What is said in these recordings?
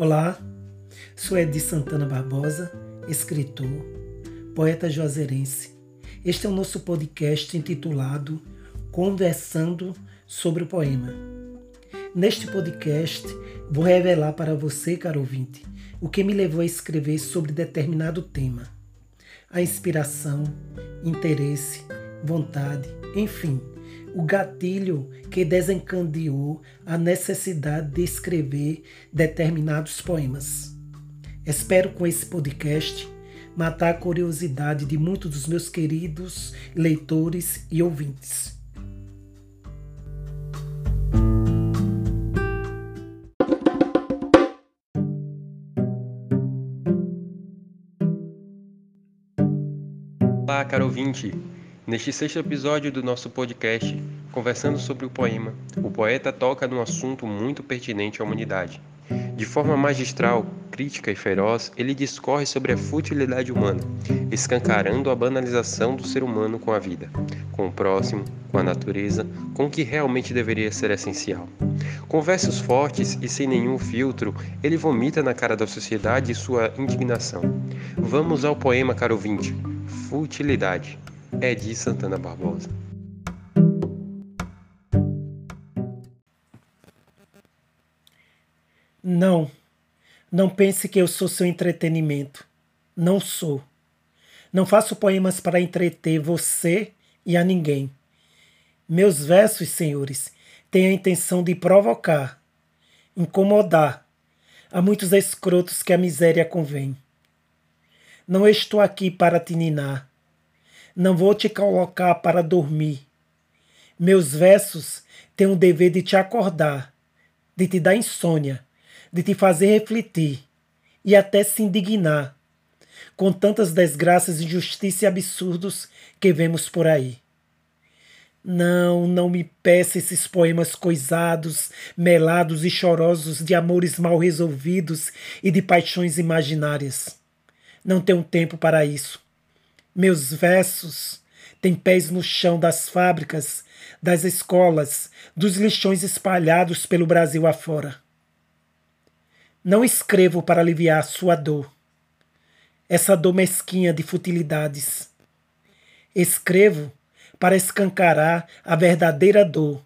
Olá, sou Edi Santana Barbosa, escritor, poeta juazeirense. Este é o nosso podcast intitulado Conversando sobre o Poema. Neste podcast, vou revelar para você, caro ouvinte, o que me levou a escrever sobre determinado tema. A inspiração, interesse, vontade, enfim, o gatilho que desencadeou a necessidade de escrever determinados poemas. Espero com esse podcast matar a curiosidade de muitos dos meus queridos leitores e ouvintes. Olá, caro ouvinte! Neste sexto episódio do nosso podcast, conversando sobre o poema, o poeta toca num assunto muito pertinente à humanidade. De forma magistral, crítica e feroz, ele discorre sobre a futilidade humana, escancarando a banalização do ser humano com a vida, com o próximo, com a natureza, com o que realmente deveria ser essencial. Com versos fortes e sem nenhum filtro, ele vomita na cara da sociedade sua indignação. Vamos ao poema, caro ouvinte. Futilidade. Edi Santana Barbosa. Não, não pense que eu sou seu entretenimento. Não sou. Não faço poemas para entreter você e a ninguém. Meus versos, senhores, têm a intenção de provocar, incomodar a muitos escrotos que a miséria convém. Não estou aqui para te ninar não vou te colocar para dormir. Meus versos têm o dever de te acordar, de te dar insônia, de te fazer refletir e até se indignar com tantas desgraças, injustiças e absurdos que vemos por aí. Não, não me peça esses poemas coisados, melados e chorosos de amores mal resolvidos e de paixões imaginárias. Não tenho tempo para isso. Meus versos têm pés no chão das fábricas, das escolas, dos lixões espalhados pelo Brasil afora. Não escrevo para aliviar sua dor, essa dor mesquinha de futilidades. Escrevo para escancarar a verdadeira dor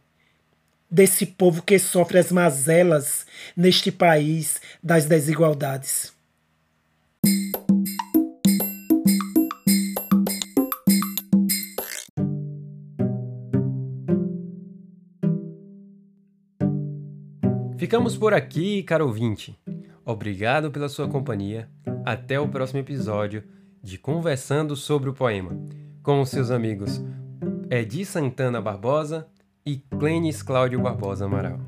desse povo que sofre as mazelas neste país das desigualdades. Ficamos por aqui, caro ouvinte. Obrigado pela sua companhia. Até o próximo episódio de Conversando sobre o Poema, com seus amigos Edi Santana Barbosa e Clênis Cláudio Barbosa Amaral.